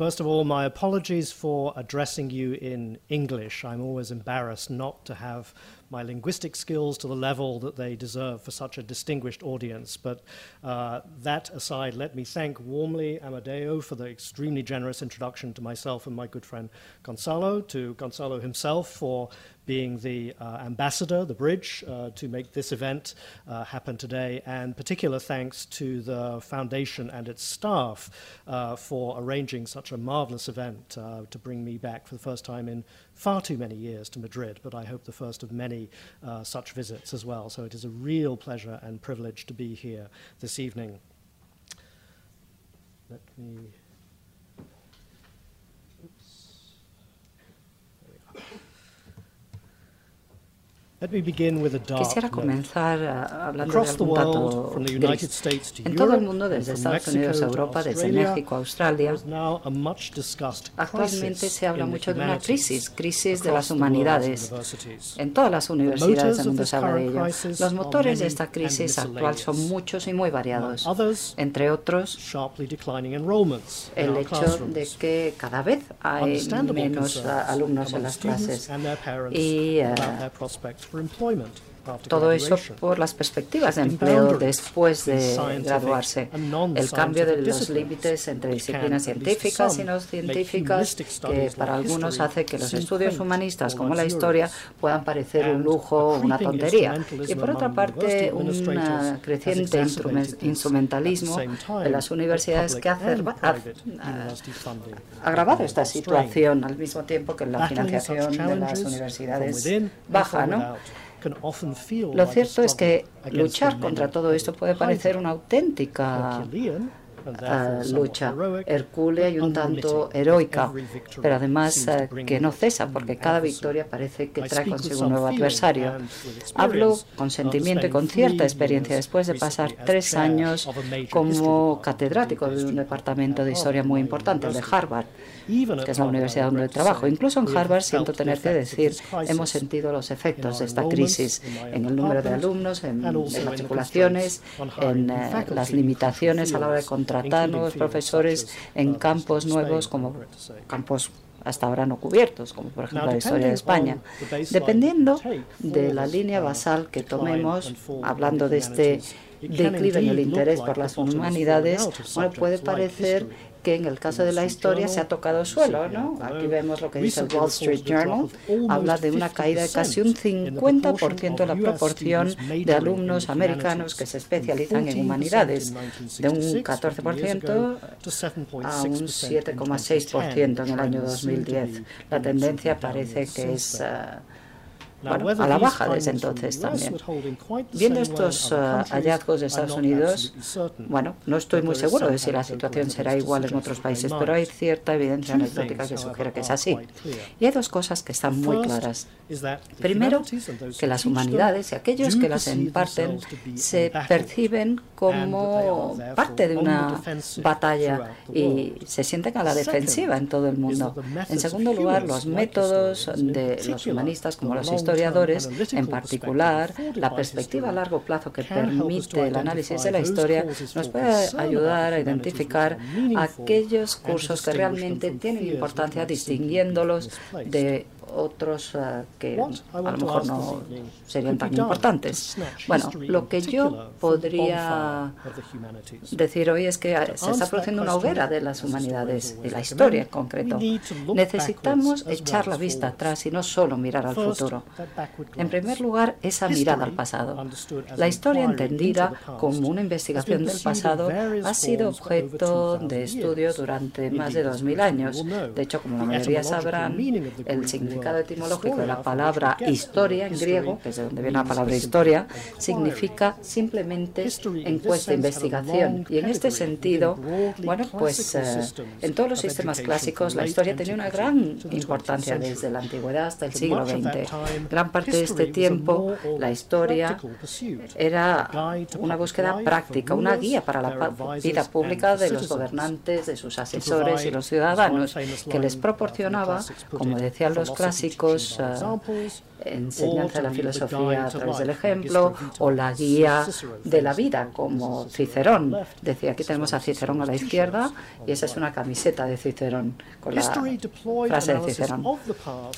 First of all, my apologies for addressing you in English. I'm always embarrassed not to have my linguistic skills to the level that they deserve for such a distinguished audience. But uh, that aside, let me thank warmly Amadeo for the extremely generous introduction to myself and my good friend Gonzalo, to Gonzalo himself for being the uh, ambassador, the bridge, uh, to make this event uh, happen today. And particular thanks to the foundation and its staff for arranging such a marvelous event to bring me back for the first time in far too many years to Madrid, but I hope the first of many uh, such visits as well. So it is a real pleasure and privilege to be here this evening. Let me. Quisiera comenzar uh, hablando de algún dato gris. En todo el mundo, desde Estados Unidos a Europa, desde México a Australia, actualmente se habla mucho de una crisis, crisis de las humanidades. En todas las universidades del mundo se habla de ello. Los motores de esta crisis actual son muchos y muy variados. Entre otros, el hecho de que cada vez hay menos uh, alumnos en las clases y uh, for employment. Todo eso por las perspectivas de empleo después de graduarse. El cambio de los límites entre disciplinas científicas y no científicas, que para algunos hace que los estudios humanistas como la historia puedan parecer un lujo o una tontería. Y por otra parte, un creciente instrumentalismo de las universidades que ha agravado esta situación al mismo tiempo que la financiación de las universidades baja, ¿no? Lo cierto es que luchar contra todo esto puede parecer una auténtica ah, lucha hercúlea y un tanto heroica, pero además ah, que no cesa porque cada victoria parece que trae consigo un nuevo adversario. Hablo con sentimiento y con cierta experiencia después de pasar tres años como catedrático de un departamento de historia muy importante, el de Harvard que es la universidad donde trabajo. Incluso en Harvard siento tener que decir, hemos sentido los efectos de esta crisis en el número de alumnos, en, las matriculaciones, en eh, las limitaciones a la hora de contratar nuevos profesores en campos nuevos como campos hasta ahora no cubiertos, como por ejemplo la historia de España. Dependiendo de la línea basal que tomemos, hablando de este declive en el interés por las humanidades, puede parecer que en el caso de la historia se ha tocado suelo, ¿no? Aquí vemos lo que dice el Wall Street Journal, habla de una caída de casi un 50% de la proporción de alumnos americanos que se especializan en humanidades, de un 14% a un 7,6% en el año 2010. La tendencia parece que es uh, a la baja desde entonces también. Viendo estos uh, hallazgos de Estados Unidos, bueno, no estoy muy seguro de si la situación será igual en otros países, pero hay cierta evidencia anecdótica que sugiere que es así. Y hay dos cosas que están muy claras. Primero, que las humanidades y aquellos que las imparten se perciben como parte de una batalla y se sienten a la defensiva en todo el mundo. En segundo lugar, los métodos de los humanistas como los históricos historiadores, en particular, la perspectiva a largo plazo que permite el análisis de la historia nos puede ayudar a identificar aquellos cursos que realmente tienen importancia distinguiéndolos de otros uh, que a lo mejor no serían tan importantes. Bueno, lo que yo podría decir hoy es que se está produciendo una hoguera de las humanidades, de la historia en concreto. Necesitamos echar la vista atrás y no solo mirar al futuro. En primer lugar, esa mirada al pasado. La historia entendida como una investigación del pasado ha sido objeto de estudio durante más de 2.000 años. De hecho, como la mayoría sabrán, el significado significado etimológico de la palabra historia en griego, que es de donde viene la palabra historia, significa simplemente encuesta, investigación. Y en este sentido, bueno, pues eh, en todos los sistemas clásicos la historia tenía una gran importancia desde la antigüedad hasta el siglo XX. Gran parte de este tiempo la historia era una búsqueda práctica, una guía para la vida pública de los gobernantes, de sus asesores y los ciudadanos, que les proporcionaba, como decían los clásicos, enseñanza de la filosofía a través del ejemplo o la guía de la vida, como Cicerón. Decía, aquí tenemos a Cicerón a la izquierda y esa es una camiseta de Cicerón con la frase de Cicerón.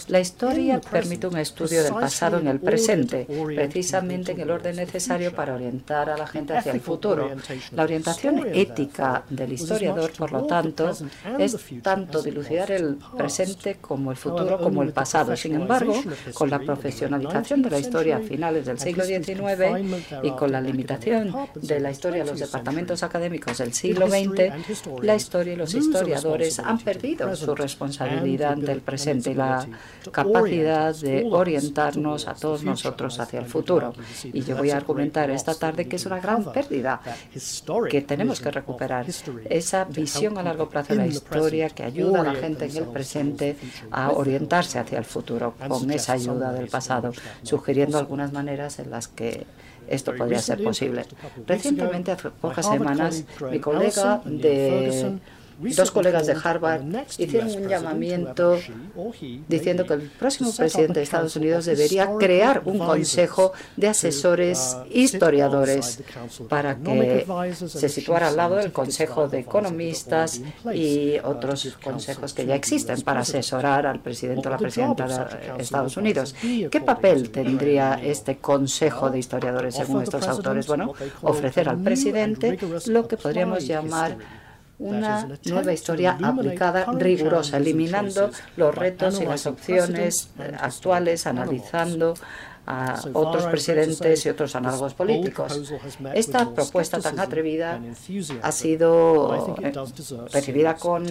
La historia permite un estudio del pasado en el presente, precisamente en el orden necesario para orientar a la gente hacia el futuro. La orientación ética del historiador, por lo tanto, es tanto dilucidar el presente como el futuro como el pasado. Sin embargo, con la profesionalización de la historia a finales del siglo XIX y con la limitación de la historia a los departamentos académicos del siglo XX, la historia y los historiadores han perdido su responsabilidad del presente y la capacidad de orientarnos a todos nosotros hacia el futuro. Y yo voy a argumentar esta tarde que es una gran pérdida que tenemos que recuperar. Esa visión a largo plazo de la historia que ayuda a la gente en el presente a orientarse hacia el futuro con esa ayuda de pasado, sugiriendo algunas maneras en las que esto podría ser posible. Recientemente, hace pocas semanas, mi colega de dos colegas de Harvard hicieron un llamamiento diciendo que el próximo presidente de Estados Unidos debería crear un consejo de asesores historiadores para que se situara al lado del Consejo de Economistas y otros consejos que ya existen para asesorar al presidente o la presidenta de Estados Unidos. ¿Qué papel tendría este Consejo de Historiadores según estos autores? Bueno, ofrecer al presidente lo que podríamos llamar una nueva historia aplicada rigurosa, eliminando los retos y las opciones actuales, analizando a otros presidentes y otros análogos políticos. Esta propuesta tan atrevida ha sido eh, recibida con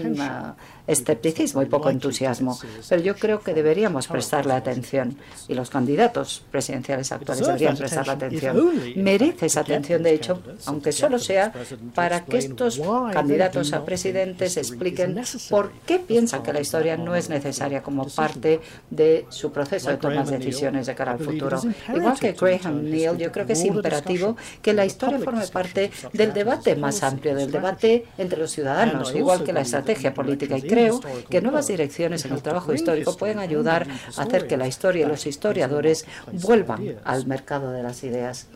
escepticismo y poco entusiasmo, pero yo creo que deberíamos prestarle atención y los candidatos presidenciales actuales deberían prestarle atención. Merece esa atención, de hecho, aunque solo sea para que estos candidatos a presidentes expliquen por qué piensan que la historia no es necesaria como parte de su proceso de tomar decisiones de cara al futuro. Igual que Graham Neal, yo creo que es imperativo que la historia forme parte del debate más amplio, del debate entre los ciudadanos, igual que la estrategia política. Y creo que nuevas direcciones en el trabajo histórico pueden ayudar a hacer que la historia y los historiadores vuelvan al mercado de las ideas.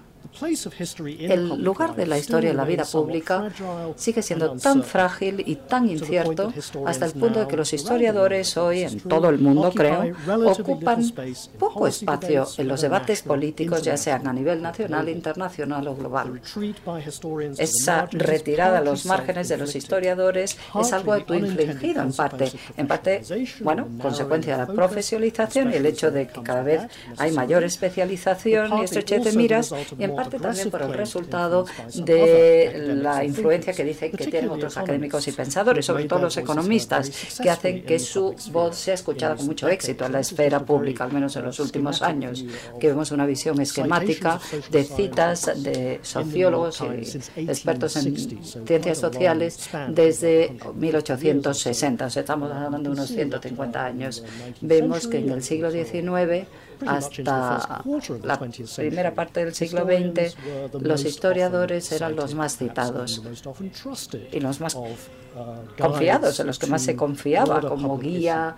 El lugar de la historia en la vida pública sigue siendo tan frágil y tan incierto hasta el punto de que los historiadores hoy en todo el mundo, creo, ocupan poco espacio en los debates políticos, ya sean a nivel nacional, internacional o global. Esa retirada a los márgenes de los historiadores es algo autoinfligido en parte, en parte, bueno, consecuencia de la profesionalización y el hecho de que cada vez hay mayor especialización y estrechez de miras y en parte también por el resultado de la influencia que dicen que tienen otros académicos y pensadores, sobre todo los economistas, que hacen que su voz sea escuchada con mucho éxito en la esfera pública, al menos en los últimos años, que vemos una visión esquemática de citas de sociólogos y expertos en ciencias sociales desde 1860, o sea, estamos hablando de unos 150 años. Vemos que en el siglo XIX hasta la primera parte del siglo XX, los historiadores eran los más citados y los más confiados, en los que más se confiaba como guía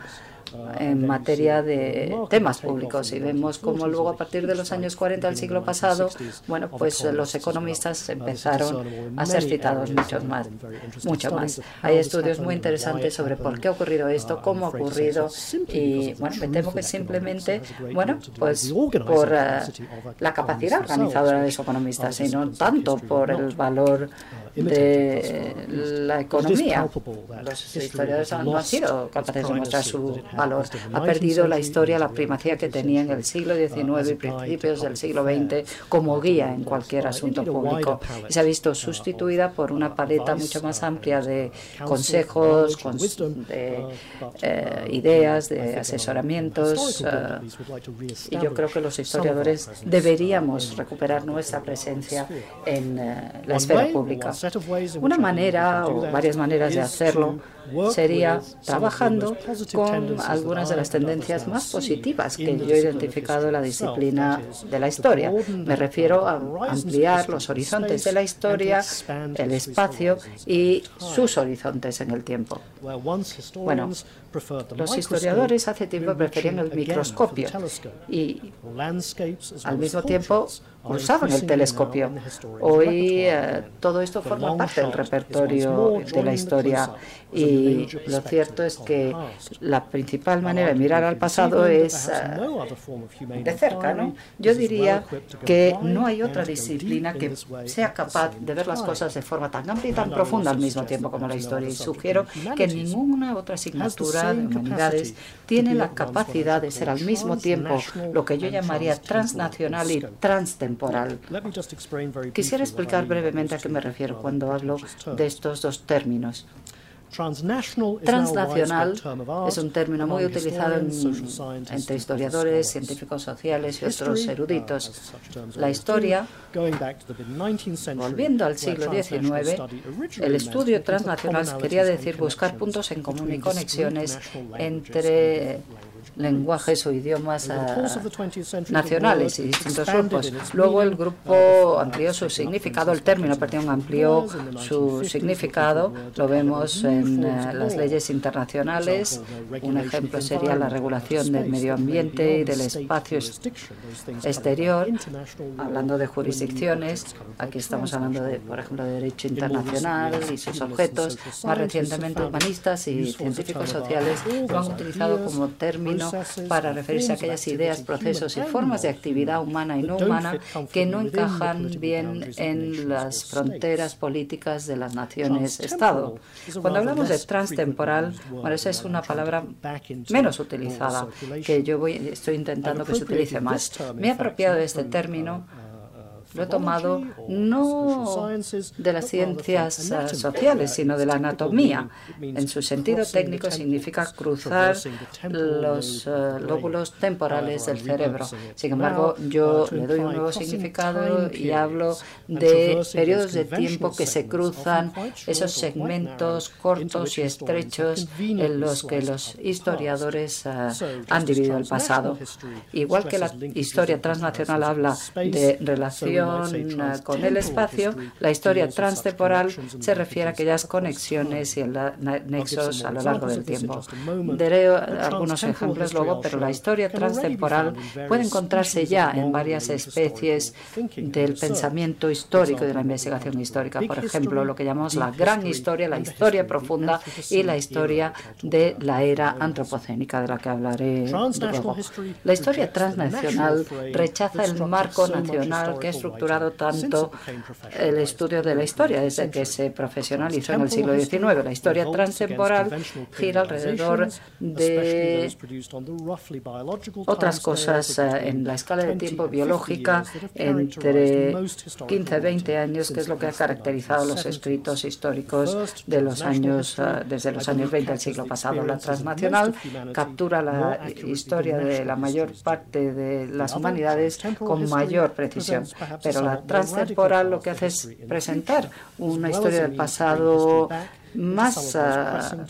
en materia de temas públicos. y vemos como luego a partir de los años 40 del siglo pasado, bueno, pues los economistas empezaron a ser citados mucho más, mucho más. Hay estudios muy interesantes sobre por qué ha ocurrido esto, cómo ha ocurrido y bueno, me temo que simplemente, bueno, pues por eh, la capacidad organizadora de los economistas y no tanto por el valor de la economía. Los historiadores no han sido capaces de mostrar su valor. Ha perdido la historia la primacía que tenía en el siglo XIX y principios del siglo XX como guía en cualquier asunto público. Y se ha visto sustituida por una paleta mucho más amplia de consejos, de eh, ideas, de asesoramientos. Eh, y yo creo que los historiadores deberíamos recuperar nuestra presencia en eh, la esfera pública. Una manera o varias maneras de hacerlo sería trabajando con algunas de las tendencias más positivas que yo he identificado en la disciplina de la historia. Me refiero a ampliar los horizontes de la historia, el espacio y sus horizontes en el tiempo. Bueno, los historiadores hace tiempo preferían el microscopio y al mismo tiempo usaban el telescopio. Hoy eh, todo esto forma parte del repertorio de la historia y lo cierto es que la principal manera de mirar al pasado es eh, de cerca. ¿no? Yo diría que no hay otra disciplina que sea capaz de ver las cosas de forma tan amplia y tan profunda al mismo tiempo como la historia. Y sugiero que ninguna otra asignatura de humanidades tiene la capacidad de ser al mismo tiempo lo que yo llamaría transnacional y transtemporal. Quisiera explicar brevemente a qué me refiero cuando hablo de estos dos términos. Transnacional es un término muy utilizado entre historiadores, científicos sociales y otros eruditos. La historia, volviendo al siglo XIX, el estudio transnacional quería decir buscar puntos en común y conexiones entre lenguajes o idiomas ah, nacionales y distintos grupos. Luego el grupo amplió su significado, el término, perdón, amplió su significado. Lo vemos en ah, las leyes internacionales. Un ejemplo sería la regulación del medio ambiente y del espacio exterior. Hablando de jurisdicciones, aquí estamos hablando de, por ejemplo, de derecho internacional y sus objetos. Más recientemente, humanistas y científicos sociales lo han utilizado como término para referirse a aquellas ideas, procesos y formas de actividad humana y no humana que no encajan bien en las fronteras políticas de las naciones-Estado. Cuando hablamos de transtemporal, bueno, esa es una palabra menos utilizada, que yo voy, estoy intentando que se utilice más. Me he apropiado de este término lo he tomado no de las ciencias sociales, sino de la anatomía. En su sentido técnico significa cruzar los eh, lóbulos temporales del cerebro. Sin embargo, yo le doy un nuevo significado y hablo de periodos de tiempo que se cruzan, esos segmentos cortos y estrechos en los que los historiadores eh, han dividido el pasado. Igual que la historia transnacional habla de relación con el espacio, la historia transtemporal se refiere a aquellas conexiones y nexos a lo largo del tiempo. Daré algunos ejemplos luego, pero la historia transtemporal puede encontrarse ya en varias especies del pensamiento histórico y de la investigación histórica. Por ejemplo, lo que llamamos la gran historia, la historia profunda y la historia de la era antropocénica, de la que hablaré luego. La historia transnacional rechaza el marco nacional que es estructurado tanto el estudio de la historia desde que se profesionalizó en el siglo XIX. La historia transtemporal gira alrededor de otras cosas eh, en la escala de tiempo biológica entre 15 y 20 años, que es lo que ha caracterizado los escritos históricos de los años, eh, desde los años 20 del siglo pasado. La transnacional captura la historia de la mayor parte de las humanidades con mayor precisión, pero la transtemporal lo que hace es presentar una historia del pasado más ah,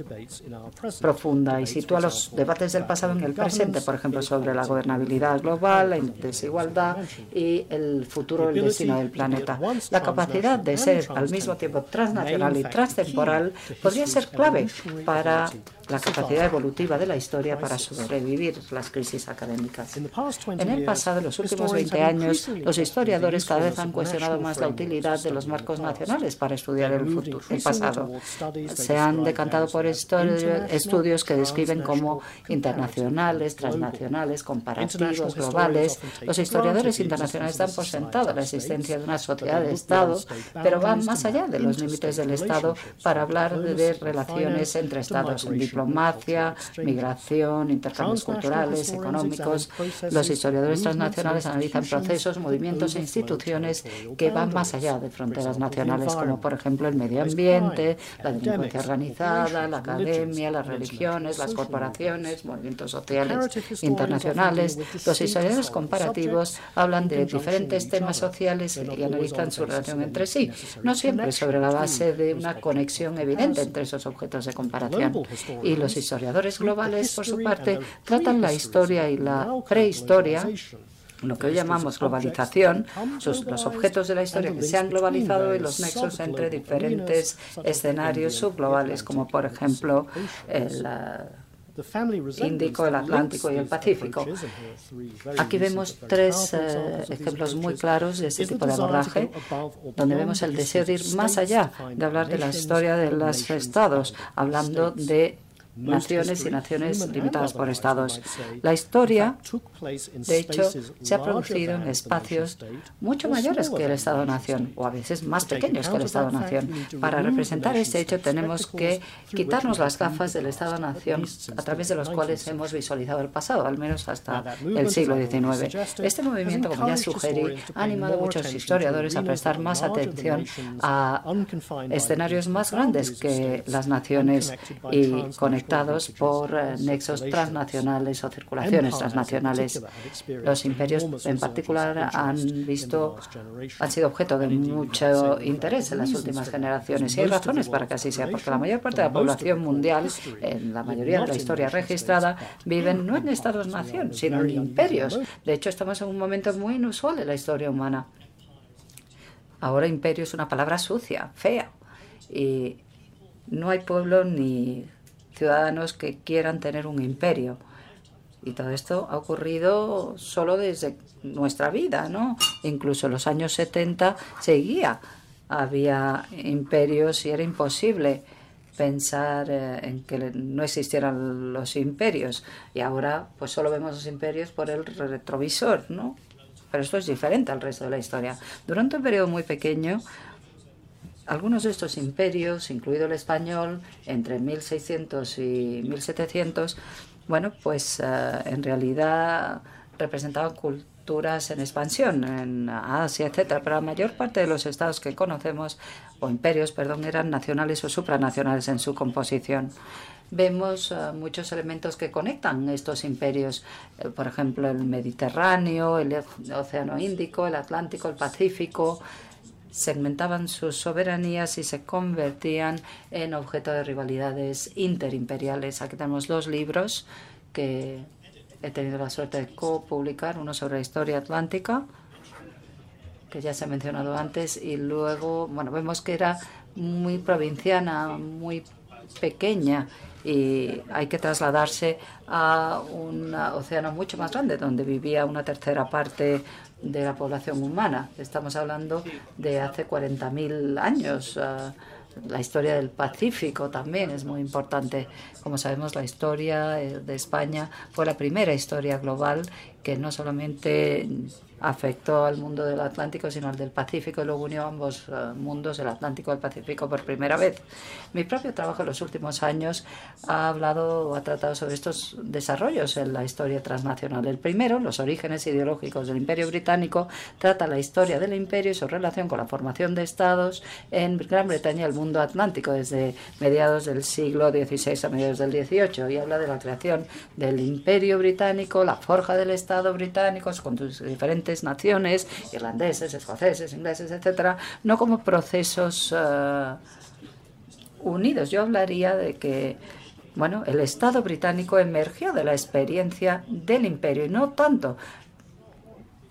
profunda y sitúa los debates del pasado en el presente, por ejemplo, sobre la gobernabilidad global, la desigualdad y el futuro, el destino del planeta. La capacidad de ser al mismo tiempo transnacional y transtemporal podría ser clave para la capacidad evolutiva de la historia para sobrevivir las crisis académicas. En el pasado, en los últimos 20 años, los historiadores cada vez han cuestionado más la utilidad de los marcos nacionales para estudiar el, futuro, el pasado. se han decantado por estudios que describen como internacionales, transnacionales, comparativos, globales. Los historiadores internacionales dan por sentado la existencia de una sociedad de Estado, pero van más allá de los límites del Estado para hablar de relaciones entre Estados en diplomacia, migración, intercambios culturales, económicos. Los historiadores transnacionales analizan procesos, movimientos e instituciones que van más allá de fronteras nacionales, como por ejemplo el medio ambiente, la delincuencia organizada, la academia, las religiones, las corporaciones, movimientos sociales internacionales. Los historiadores comparativos hablan de diferentes temas sociales y analizan su relación entre sí, no siempre sobre la base de una conexión evidente entre esos objetos de comparación. Y los historiadores globales, por su parte, tratan la historia y la prehistoria lo que hoy llamamos globalización, los objetos de la historia que se han globalizado y los nexos entre diferentes escenarios subglobales, como por ejemplo el Índico, el Atlántico y el Pacífico. Aquí vemos tres eh, ejemplos muy claros de este tipo de abordaje, donde vemos el deseo de ir más allá, de hablar de la historia de los estados, hablando de naciones y naciones limitadas por estados. La historia, de hecho, se ha producido en espacios mucho mayores que el Estado-nación, o a veces más pequeños que el Estado-nación. Para representar este hecho tenemos que quitarnos las gafas del Estado-nación a través de los cuales hemos visualizado el pasado, al menos hasta el siglo XIX. Este movimiento, como ya sugerí, ha animado a muchos historiadores a prestar más atención a escenarios más grandes que las naciones y por eh, nexos transnacionales o circulaciones transnacionales. Los imperios en particular han visto, han sido objeto de mucho interés en las últimas generaciones y hay razones para que así sea, porque la mayor parte de la población mundial, en la mayoría de la historia registrada, viven no en estados-nación, sino en imperios. De hecho, estamos en un momento muy inusual en la historia humana. Ahora imperio es una palabra sucia, fea, y no hay pueblo ni ciudadanos que quieran tener un imperio. Y todo esto ha ocurrido solo desde nuestra vida, ¿no? Incluso en los años 70 seguía. Había imperios y era imposible pensar eh, en que no existieran los imperios. Y ahora pues solo vemos los imperios por el retrovisor, ¿no? Pero esto es diferente al resto de la historia. Durante un periodo muy pequeño algunos de estos imperios, incluido el español, entre 1600 y 1700, bueno, pues eh, en realidad representaban culturas en expansión en Asia, etcétera, pero la mayor parte de los estados que conocemos o imperios, perdón, eran nacionales o supranacionales en su composición. Vemos eh, muchos elementos que conectan estos imperios, eh, por ejemplo, el Mediterráneo, el Océano Índico, el Atlántico, el Pacífico, segmentaban sus soberanías y se convertían en objeto de rivalidades interimperiales. Aquí tenemos dos libros que he tenido la suerte de copublicar, uno sobre la historia atlántica, que ya se ha mencionado antes, y luego, bueno, vemos que era muy provinciana, muy pequeña y hay que trasladarse a un océano mucho más grande donde vivía una tercera parte de la población humana. Estamos hablando de hace 40.000 años. Ah, la historia del Pacífico también es muy importante. Como sabemos, la historia eh, de España fue la primera historia global que no solamente afectó al mundo del Atlántico, sino al del Pacífico, y luego unió ambos eh, mundos, el Atlántico el Pacífico, por primera vez. Mi propio trabajo en los últimos años ha hablado o ha tratado sobre estos desarrollos en la historia transnacional. El primero, los orígenes ideológicos del Imperio Británico, trata la historia del imperio y su relación con la formación de estados en Gran Bretaña y el mundo atlántico desde mediados del siglo XVI a mediados del XVIII y habla de la creación del Imperio Británico, la forja del Estado británico con sus diferentes naciones, irlandeses, escoceses, ingleses, etcétera, no como procesos eh, unidos. Yo hablaría de que bueno, el Estado británico emergió de la experiencia del imperio y no tanto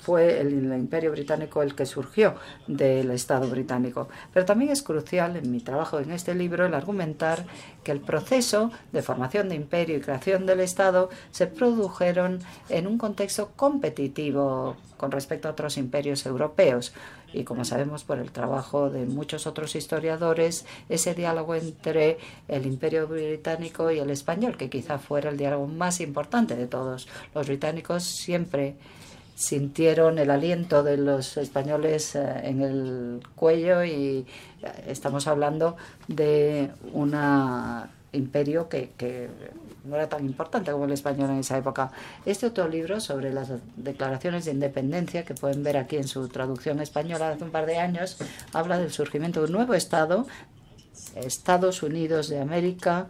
fue el, imperio británico el que surgió del Estado británico. Pero también es crucial en mi trabajo en este libro el argumentar que el proceso de formación de imperio y creación del Estado se produjeron en un contexto competitivo con respecto a otros imperios europeos. Y como sabemos por el trabajo de muchos otros historiadores, ese diálogo entre el imperio británico y el español, que quizá fuera el diálogo más importante de todos. Los británicos siempre sintieron el aliento de los españoles eh, en el cuello y eh, estamos hablando de un imperio que, no era tan importante como el español en esa época. Este otro libro sobre las declaraciones de independencia, que pueden ver aquí en su traducción española hace un par de años, habla del surgimiento de un nuevo Estado, Estados Unidos de América,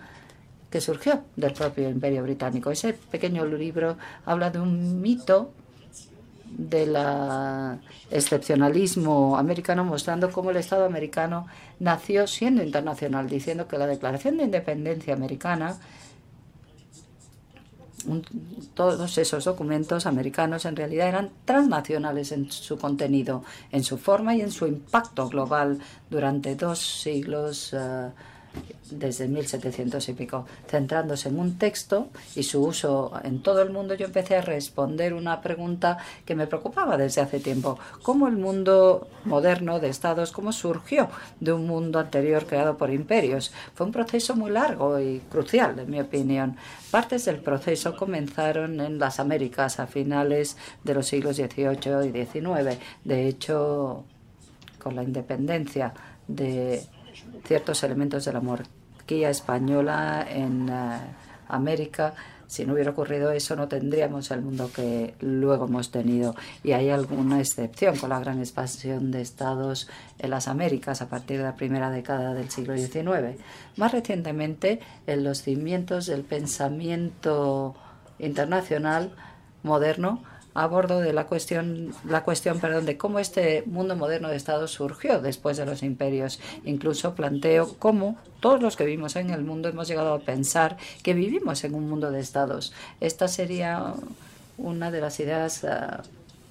que surgió del propio imperio británico. Ese pequeño libro habla de un mito del excepcionalismo americano, mostrando cómo el Estado americano nació siendo internacional, diciendo que la Declaración de Independencia americana, todos esos documentos americanos en realidad eran transnacionales en su contenido, en su forma y en su impacto global durante dos siglos. Eh, desde 1700 y pico, centrándose en un texto y su uso en todo el mundo, yo empecé a responder una pregunta que me preocupaba desde hace tiempo. ¿Cómo el mundo moderno de estados, cómo surgió de un mundo anterior creado por imperios? Fue un proceso muy largo y crucial, en mi opinión. Partes del proceso comenzaron en las Américas a finales de los siglos XVIII y XIX. De hecho, con la independencia de ciertos elementos de la monarquía española en eh, América. Si no hubiera ocurrido eso, no tendríamos el mundo que luego hemos tenido. Y hay alguna excepción con la gran expansión de estados en las Américas a partir de la primera década del siglo XIX. Más recientemente, en los cimientos del pensamiento internacional moderno, a bordo de la cuestión, la cuestión perdón, de cómo este mundo moderno de Estados surgió después de los imperios. Incluso planteo cómo todos los que vivimos en el mundo hemos llegado a pensar que vivimos en un mundo de Estados. Esta sería una de las ideas ah,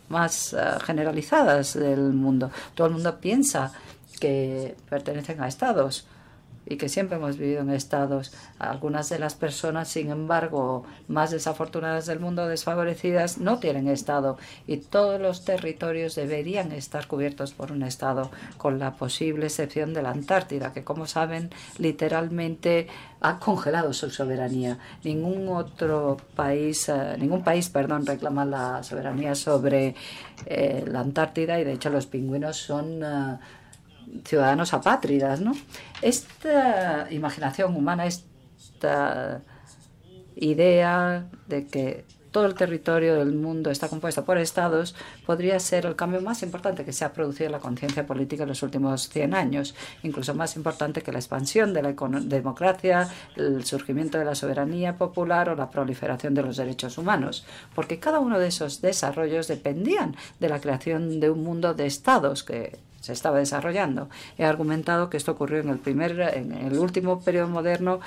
más ah, generalizadas del mundo. Todo el mundo piensa que pertenecen a Estados y que siempre hemos vivido en estados. Algunas de las personas, sin embargo, más desafortunadas del mundo, desfavorecidas, no tienen estado y todos los territorios deberían estar cubiertos por un estado, con la posible excepción de la Antártida, que como saben, literalmente ha congelado su soberanía. Ningún otro país, eh, ningún país, perdón, reclama la soberanía sobre eh, la Antártida y de hecho los pingüinos son eh, ciudadanos apátridas, ¿no? Esta imaginación humana, esta idea de que todo el territorio del mundo está compuesto por estados, podría ser el cambio más importante que se ha producido en la conciencia política en los últimos 100 años, incluso más importante que la expansión de la democracia, el surgimiento de la soberanía popular o la proliferación de los derechos humanos, porque cada uno de esos desarrollos dependían de la creación de un mundo de estados que se estaba desarrollando. He argumentado que esto ocurrió en el primer, en el último periodo moderno,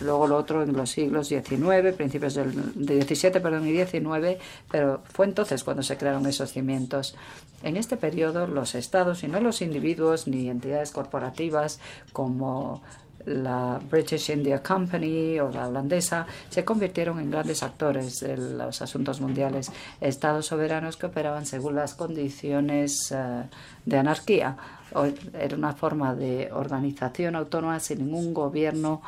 luego lo otro en los siglos XIX, principios del de 17, perdón, y XIX, pero fue entonces cuando se crearon esos cimientos. En este periodo, los estados y no los individuos ni entidades corporativas como la British India Company o la holandesa se convirtieron en grandes actores de los asuntos mundiales, estados soberanos que operaban según las condiciones eh, de anarquía. Era una forma de organización autónoma sin ningún gobierno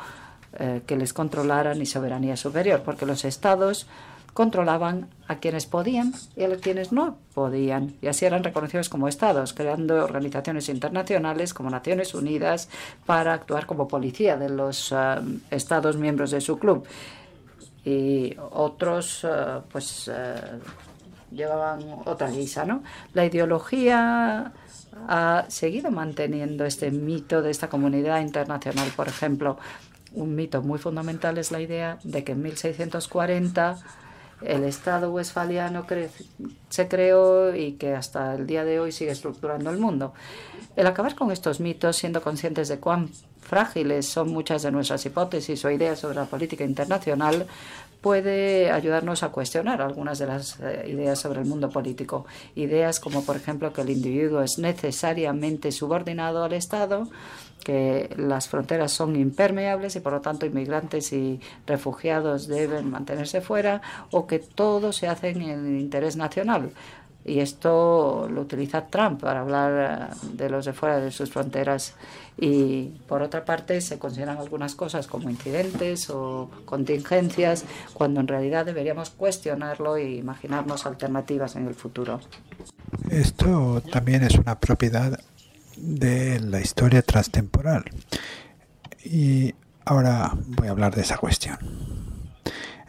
eh, que les controlara ni soberanía superior, porque los estados controlaban a quienes podían y a quienes no podían, y así eran reconocidos como estados, creando organizaciones internacionales como Naciones Unidas para actuar como policía de los eh, estados miembros de su club. Y otros, eh, pues, eh, llevaban otra guisa, ¿no? La ideología ha seguido manteniendo este mito de esta comunidad internacional. Por ejemplo, un mito muy fundamental es la idea de que en 1640 el Estado westfaliano se creó y que hasta el día de hoy sigue estructurando el mundo. El acabar con estos mitos, siendo conscientes de cuán frágiles son muchas de nuestras hipótesis o ideas sobre la política internacional, puede ayudarnos a cuestionar algunas de las eh, ideas sobre el mundo político. Ideas como, por ejemplo, que el individuo es necesariamente subordinado al Estado, que las fronteras son impermeables y, por lo tanto, inmigrantes y refugiados deben mantenerse fuera, o que todo se hace en el interés nacional. Y esto lo utiliza Trump para hablar eh, de los de fuera de sus fronteras. Y por otra parte se consideran algunas cosas como incidentes o contingencias, cuando en realidad deberíamos cuestionarlo e imaginarnos alternativas en el futuro. Esto también es una propiedad de la historia transtemporal. Y ahora voy a hablar de esa cuestión.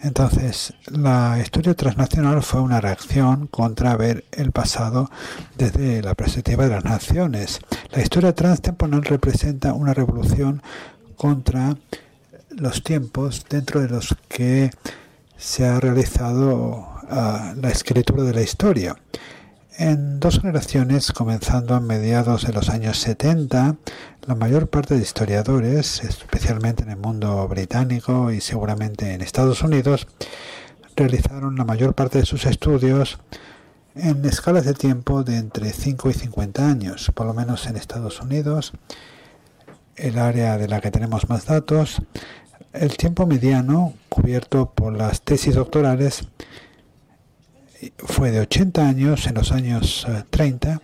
Entonces, la historia transnacional fue una reacción contra ver el pasado desde la perspectiva de las naciones. La historia transtemporal representa una revolución contra los tiempos dentro de los que se ha realizado ah, la escritura de la historia. En dos generaciones, comenzando a mediados de los años 70, la mayor parte de historiadores, especialmente en el mundo británico y seguramente en Estados Unidos, realizaron la mayor parte de sus estudios en escalas de tiempo de entre 5 y 50 años, por lo menos en Estados Unidos, el área de la que tenemos más datos, el tiempo mediano cubierto por las tesis doctorales fue de 80 años en los años 30 eh,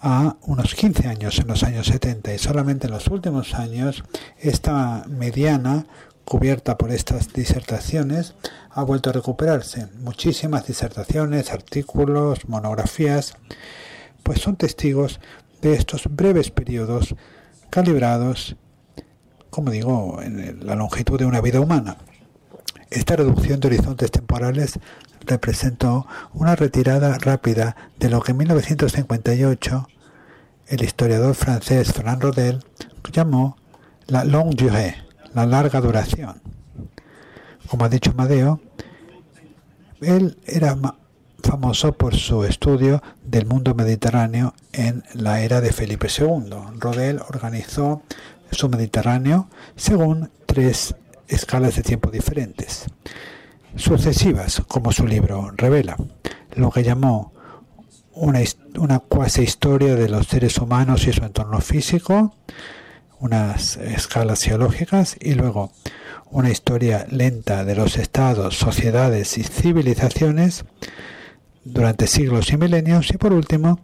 a unos 15 años en los años 70 y solamente en los últimos años esta mediana cubierta por estas disertaciones ha vuelto a recuperarse. Muchísimas disertaciones, artículos, monografías, pues son testigos de estos breves periodos calibrados, como digo, en la longitud de una vida humana. Esta reducción de horizontes temporales representó una retirada rápida de lo que en 1958 el historiador francés Fernand Rodel llamó la longue durée, la larga duración. Como ha dicho Madeo, él era famoso por su estudio del mundo mediterráneo en la era de Felipe II. Rodel organizó su Mediterráneo según tres escalas de tiempo diferentes sucesivas, como su libro revela, lo que llamó una, una cuasi historia de los seres humanos y su entorno físico, unas escalas geológicas y luego una historia lenta de los estados, sociedades y civilizaciones durante siglos y milenios y por último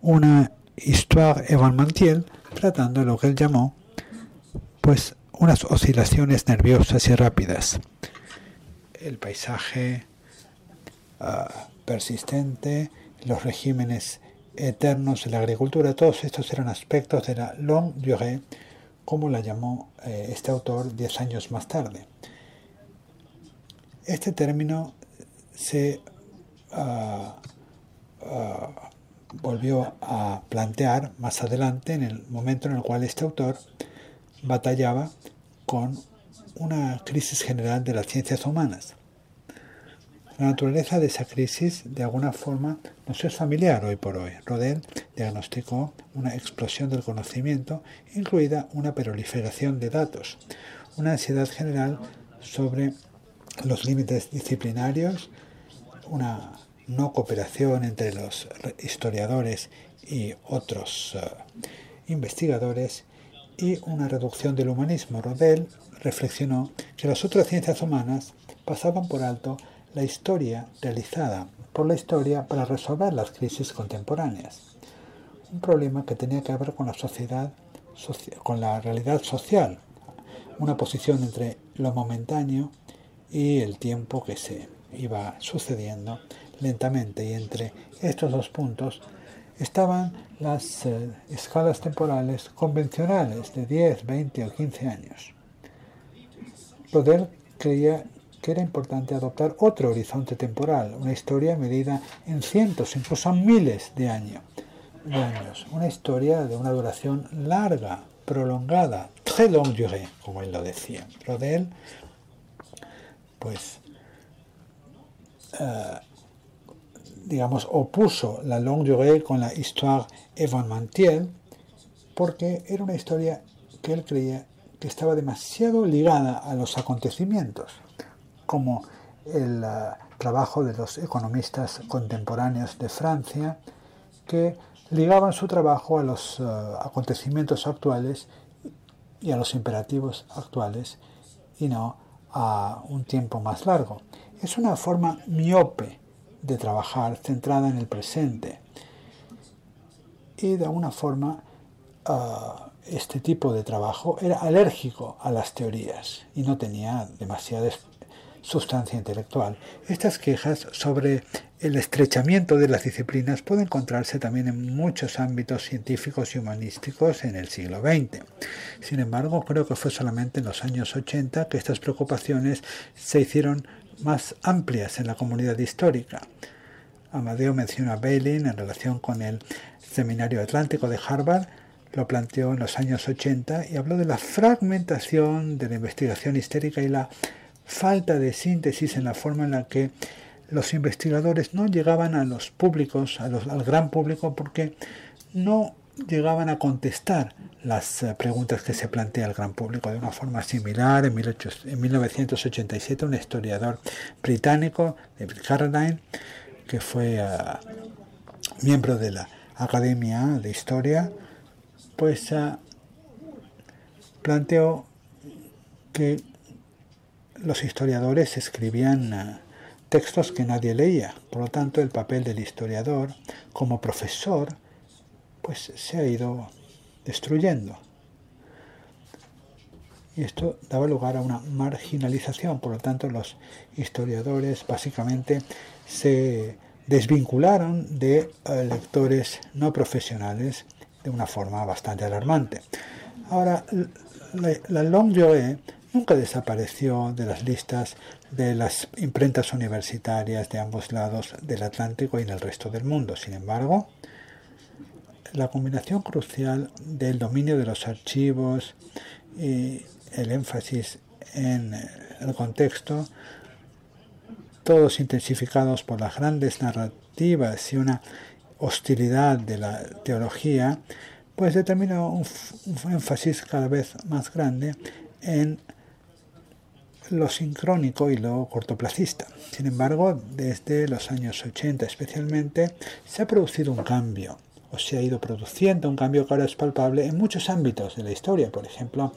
una histoire événementielle tratando lo que él llamó pues unas oscilaciones nerviosas y rápidas el paisaje ah, persistente, los regímenes eternos de la agricultura, todos estos eran aspectos de la longue durée, como la llamó eh, este autor diez años más tarde. Este término se ah, ah, volvió a plantear más adelante en el momento en el cual este autor batallaba con una crisis general de las ciencias humanas. La naturaleza de esa crisis de alguna forma nos es familiar hoy por hoy. Rodel diagnosticó una explosión del conocimiento, incluida una proliferación de datos, una ansiedad general sobre los límites disciplinarios, una no cooperación entre los historiadores y otros eh, investigadores y una reducción del humanismo. Rodel reflexionó que las otras ciencias humanas pasaban por alto la historia realizada por la historia para resolver las crisis contemporáneas. Un problema que tenía que ver con la sociedad, con la realidad social, una posición entre lo momentáneo y el tiempo que se iba sucediendo lentamente y entre estos dos puntos estaban las eh, escalas temporales convencionales de 10, 20 o 15 años. Rodel creía que era importante adoptar otro horizonte temporal, una historia medida en cientos, incluso miles de años, de años. Una historia de una duración larga, prolongada, très longue durée, como él lo decía. Rodel, pues, eh, digamos, opuso la longue durée con la histoire événementielle, porque era una historia que él creía que estaba demasiado ligada a los acontecimientos, como el uh, trabajo de los economistas contemporáneos de Francia, que ligaban su trabajo a los uh, acontecimientos actuales y a los imperativos actuales y no a un tiempo más largo. Es una forma miope de trabajar centrada en el presente y de alguna forma uh, este tipo de trabajo era alérgico a las teorías y no tenía demasiada sustancia intelectual. Estas quejas sobre el estrechamiento de las disciplinas pueden encontrarse también en muchos ámbitos científicos y humanísticos en el siglo XX. Sin embargo, creo que fue solamente en los años 80 que estas preocupaciones se hicieron más amplias en la comunidad histórica. Amadeo menciona a Bailey en relación con el Seminario Atlántico de Harvard, lo planteó en los años 80 y habló de la fragmentación de la investigación histérica y la falta de síntesis en la forma en la que los investigadores no llegaban a los públicos, al gran público, porque no llegaban a contestar las eh, preguntas que se plantea al gran público de una forma similar. En, 1987 un historiador británico, David Carradine, que fue eh, miembro de la Academia de Historia, pues planteó que los historiadores escribían uh, textos que nadie leía. Por lo tanto, el papel del historiador como profesor pues se ha ido destruyendo. Y esto daba lugar a una marginalización. Por lo tanto, los historiadores básicamente se desvincularon de uh, lectores no profesionales de una forma bastante alarmante. Ahora, la, Long nunca desapareció de las listas de las imprentas universitarias de ambos lados del Atlántico y en el resto del mundo. Sin embargo, la combinación crucial del dominio de los archivos y el énfasis en el contexto, todos intensificados por las grandes narrativas y una hostilidad de la teología, pues determina un, énfasis cada vez más grande en lo sincrónico y lo cortoplacista. Sin embargo, desde los años 80 especialmente, se ha producido un cambio, o se ha ido produciendo un cambio que ahora es palpable en muchos ámbitos de la historia, por ejemplo,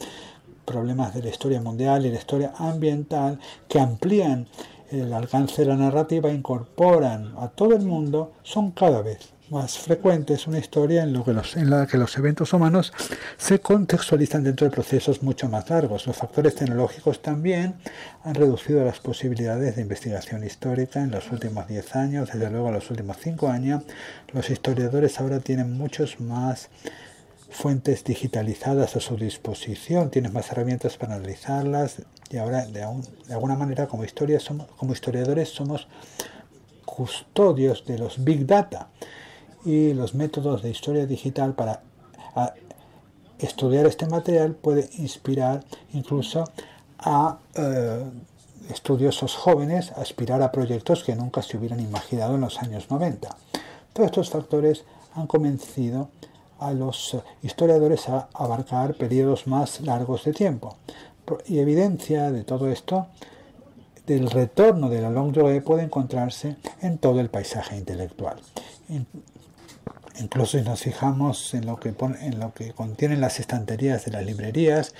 problemas de la historia mundial y la historia ambiental que amplían el alcance de la narrativa, incorporan a todo el mundo, son cada vez más frecuente es una historia en, la que los eventos humanos se contextualizan dentro de procesos mucho más largos. Los factores tecnológicos también han reducido las posibilidades de investigación histórica en los últimos 10 años, desde luego en los últimos 5 años. Los historiadores ahora tienen muchos más fuentes digitalizadas a su disposición, tienen más herramientas para analizarlas y ahora de, de alguna manera como, historia somos, como historiadores somos custodios de los big data y los métodos de historia digital para estudiar este material puede inspirar incluso a eh, estudiosos jóvenes a aspirar a proyectos que nunca se hubieran imaginado en los años 90. Todos estos factores han convencido a los historiadores a abarcar periodos más largos de tiempo. Y evidencia de todo esto del retorno de la longue puede encontrarse en todo el paisaje intelectual. Incluso si nos fijamos en lo que, en lo que contienen las estanterías de las librerías,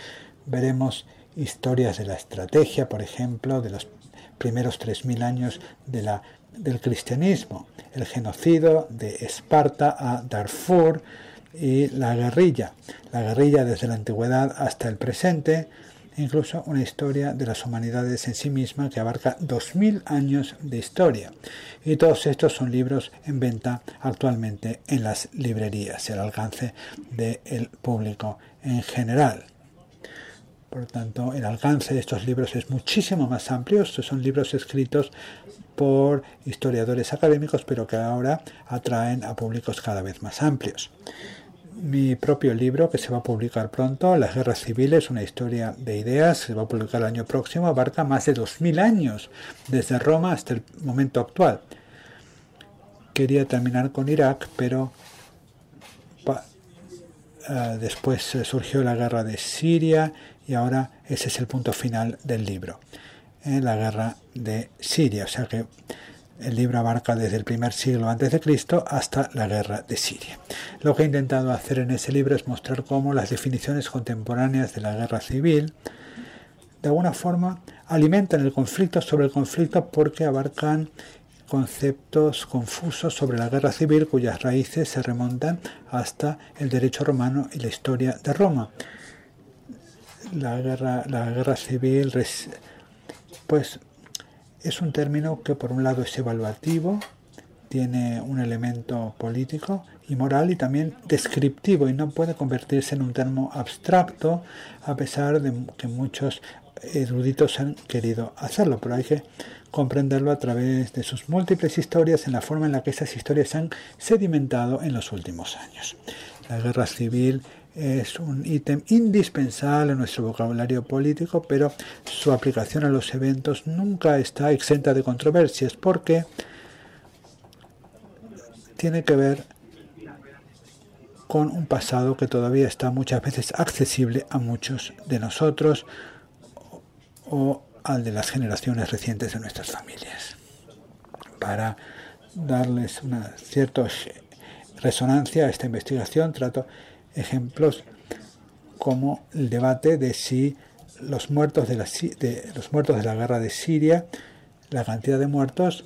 veremos historias de la estrategia, por ejemplo, de los primeros 3.000 años del cristianismo, el genocidio de Esparta a Darfur y la guerrilla, la guerrilla desde la antigüedad hasta el presente, incluso una historia de las humanidades en sí misma que abarca 2.000 años de historia. Y todos estos son libros en venta actualmente en las librerías, el alcance del público en general. Por lo tanto, el alcance de estos libros es muchísimo más amplio. Estos son libros escritos por historiadores académicos, pero que ahora atraen a públicos cada vez más amplios mi propio libro que se va a publicar pronto, Las guerras civiles, una historia de ideas, se va a publicar el año próximo, abarca más de 2.000 años, desde Roma hasta el momento actual. Quería terminar con Irak, pero eh, después surgió la guerra de Siria y ahora ese es el punto final del libro, en la guerra de Siria. O sea que el libro abarca desde el primer siglo antes de Cristo hasta la guerra de Siria. Lo que he intentado hacer en ese libro es mostrar cómo las definiciones contemporáneas de la guerra civil de alguna forma alimentan el conflicto sobre el conflicto porque abarcan conceptos confusos sobre la guerra civil cuyas raíces se remontan hasta el derecho romano y la historia de Roma. La guerra, la guerra civil pues es un término que por un lado es evaluativo, tiene un elemento político y moral y también descriptivo y no puede convertirse en un término abstracto a pesar de que muchos eruditos han querido hacerlo, pero hay que comprenderlo a través de sus múltiples historias en la forma en la que esas historias han sedimentado en los últimos años. La guerra civil es un ítem indispensable en nuestro vocabulario político, pero su aplicación a los eventos nunca está exenta de controversias porque tiene que ver con un pasado que todavía está muchas veces accesible a muchos de nosotros o al de las generaciones recientes de nuestras familias. Para darles una cierta resonancia a esta investigación, trato ejemplos como el debate de si los muertos de la, de, los muertos de la guerra de Siria, la cantidad de muertos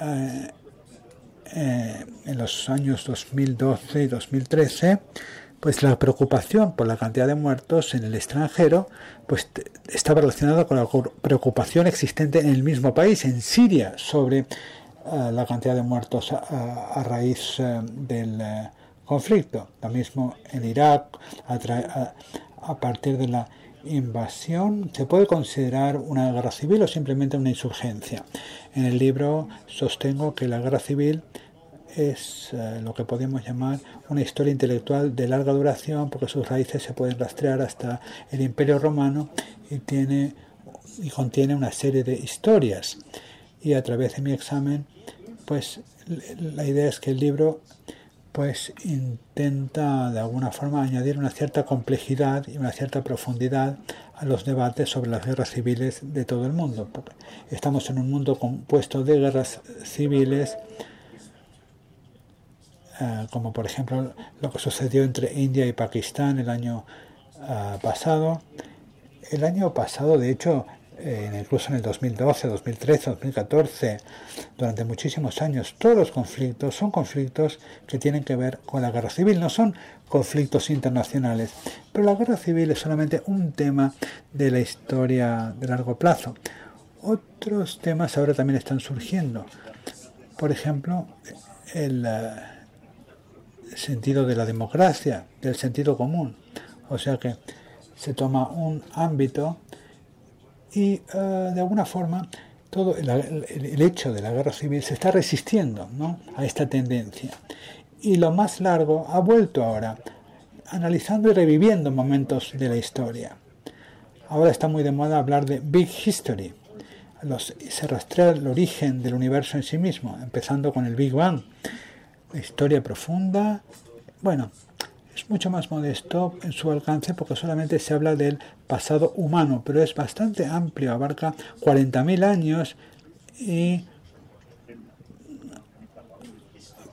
eh, eh, en los años 2012 y 2013, pues la preocupación por la cantidad de muertos en el extranjero, pues estaba relacionada con la preocupación existente en el mismo país, en Siria, sobre eh, la cantidad de muertos a, raíz del conflicto. Lo mismo en Irak, a partir de la invasión se puede considerar una guerra civil o simplemente una insurgencia. En el libro sostengo que la guerra civil es eh, lo que podemos llamar una historia intelectual de larga duración porque sus raíces se pueden rastrear hasta el Imperio Romano y tiene y contiene una serie de historias. Y a través de mi examen, pues la idea es que el libro pues intenta de alguna forma añadir una cierta complejidad y una cierta profundidad a los debates sobre las guerras civiles de todo el mundo. Estamos en un mundo compuesto de guerras civiles, eh, como por ejemplo lo que sucedió entre India y Pakistán el año eh, pasado. El año pasado, de hecho, incluso en el 2012, 2013, 2014, durante muchísimos años, todos los conflictos son conflictos que tienen que ver con la guerra civil, no son conflictos internacionales. Pero la guerra civil es solamente un tema de la historia de largo plazo. Otros temas ahora también están surgiendo. Por ejemplo, el eh, sentido de la democracia, del sentido común. O sea que se toma un ámbito y eh, de alguna forma todo el, hecho de la guerra civil se está resistiendo a esta tendencia. Y lo más largo ha vuelto ahora, analizando y reviviendo momentos de la historia. Ahora está muy de moda hablar de Big History. Se rastrea el origen del universo en sí mismo, empezando con el Big Bang. Historia profunda. Bueno, es mucho más modesto en su alcance porque solamente se habla del pasado humano, pero es bastante amplio, abarca 40.000 años y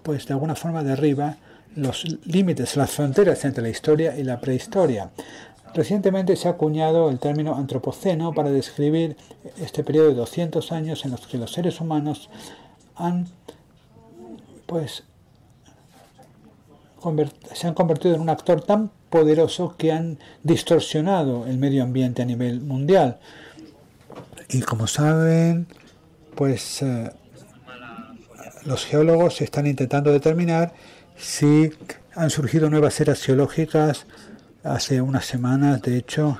pues de alguna forma derriba los límites, las fronteras entre la historia y la prehistoria. Recientemente se ha acuñado el término antropoceno para describir este periodo de 200 años en los que los seres humanos han pues se han convertido en un actor tan poderoso que han distorsionado el medio ambiente a nivel mundial. Y como saben, pues eh, los geólogos están intentando determinar si han surgido nuevas eras geológicas. Hace unas semanas, de hecho,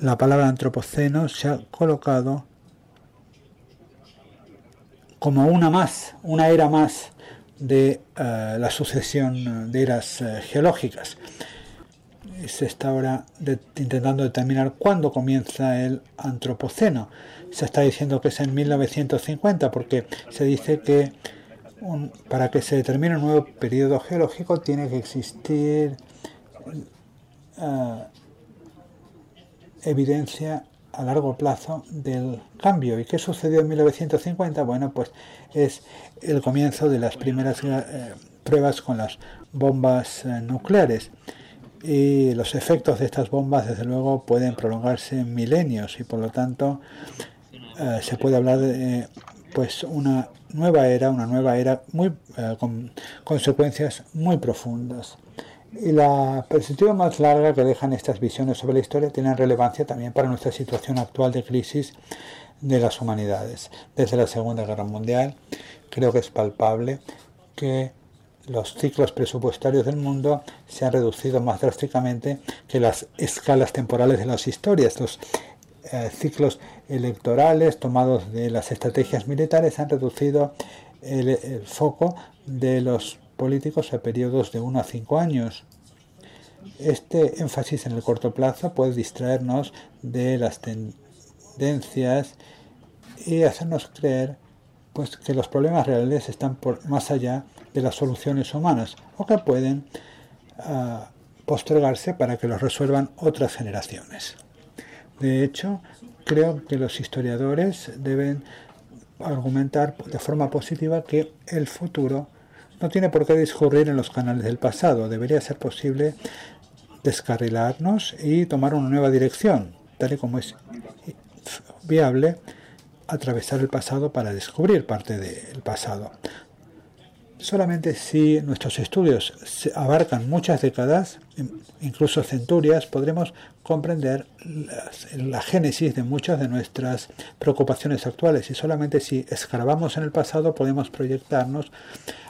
la palabra antropoceno se ha colocado como una más, una era más de eh, la sucesión de eras eh, geológicas. Se está ahora intentando determinar cuándo comienza el antropoceno. Se está diciendo que es en 1950 porque se dice que para que se determine un nuevo periodo geológico tiene que existir eh, evidencia a largo plazo del cambio. ¿Y qué sucedió en 1950? Bueno, pues es el comienzo de las primeras eh, pruebas con las bombas eh, nucleares. Y los efectos de estas bombas, desde luego, pueden prolongarse en milenios y por lo tanto se puede hablar de pues una nueva era, una nueva era muy con consecuencias muy profundas. Y la perspectiva más larga que dejan estas visiones sobre la historia tiene relevancia también para nuestra situación actual de crisis de las humanidades. Desde la Segunda Guerra Mundial creo que es palpable que los ciclos presupuestarios del mundo se han reducido más drásticamente que las escalas temporales de las historias. Los eh, ciclos electorales tomados de las estrategias militares han reducido el foco de los políticos a periodos de 1 a 5 años. Este énfasis en el corto plazo puede distraernos de las tendencias y hacernos creer pues, que los problemas reales están por más allá de las soluciones humanas o que pueden uh, postergarse para que los resuelvan otras generaciones. De hecho, creo que los historiadores deben argumentar de forma positiva que el futuro no tiene por qué discurrir en los canales del pasado. Debería ser posible descarrilarnos y tomar una nueva dirección, tal y como es viable atravesar el pasado para descubrir parte del pasado. Solamente si nuestros estudios abarcan muchas décadas, incluso centurias, podremos comprender la génesis de muchas de nuestras preocupaciones actuales y solamente si escarbamos en el pasado podemos proyectarnos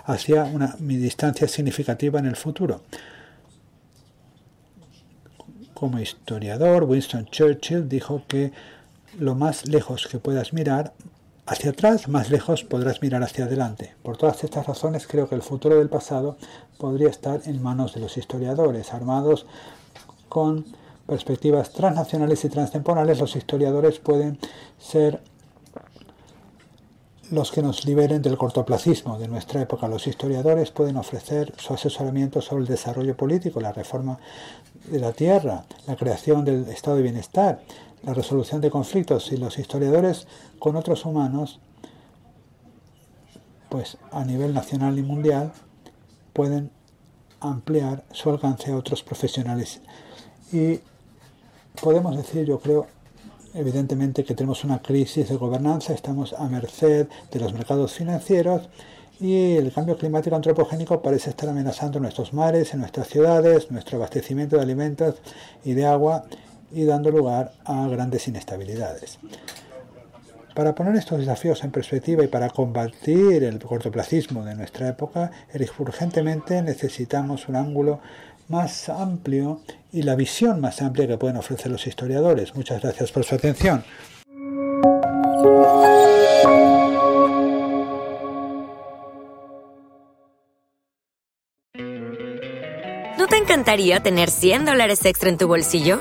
hacia una distancia significativa en el futuro. Como historiador, Winston Churchill dijo que lo más lejos que puedas mirar hacia atrás, más lejos podrás mirar hacia adelante. Por todas estas razones creo que el futuro del pasado podría estar en manos de los historiadores, armados con perspectivas transnacionales y transtemporales. Los historiadores pueden ser los que nos liberen del cortoplacismo de nuestra época. Los historiadores pueden ofrecer su asesoramiento sobre el desarrollo político, la reforma de la tierra, la creación del estado de bienestar, la resolución de conflictos y los historiadores con otros humanos, pues a nivel nacional y mundial, pueden ampliar su alcance a otros profesionales. Y podemos decir, yo creo, evidentemente que tenemos una crisis de gobernanza, estamos a merced de los mercados financieros y el cambio climático antropogénico parece estar amenazando nuestros mares, en nuestras ciudades, nuestro abastecimiento de alimentos y de agua y dando lugar a grandes inestabilidades. Para poner estos desafíos en perspectiva y para combatir el cortoplacismo de nuestra época, urgentemente necesitamos un ángulo más amplio y la visión más amplia que pueden ofrecer los historiadores. Muchas gracias por su atención. ¿No te encantaría tener 100 dólares extra en tu bolsillo?